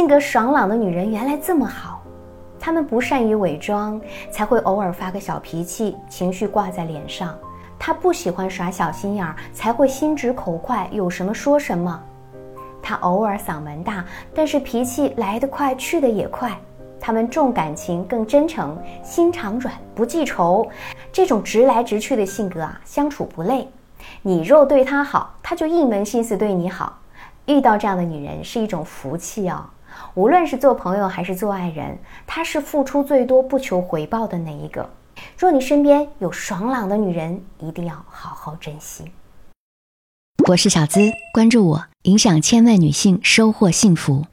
性格爽朗的女人原来这么好，她们不善于伪装，才会偶尔发个小脾气，情绪挂在脸上。她不喜欢耍小心眼儿，才会心直口快，有什么说什么。她偶尔嗓门大，但是脾气来得快，去得也快。她们重感情，更真诚，心肠软，不记仇。这种直来直去的性格啊，相处不累。你若对她好，她就一门心思对你好。遇到这样的女人是一种福气哦。无论是做朋友还是做爱人，她是付出最多、不求回报的那一个。若你身边有爽朗的女人，一定要好好珍惜。我是小资，关注我，影响千万女性，收获幸福。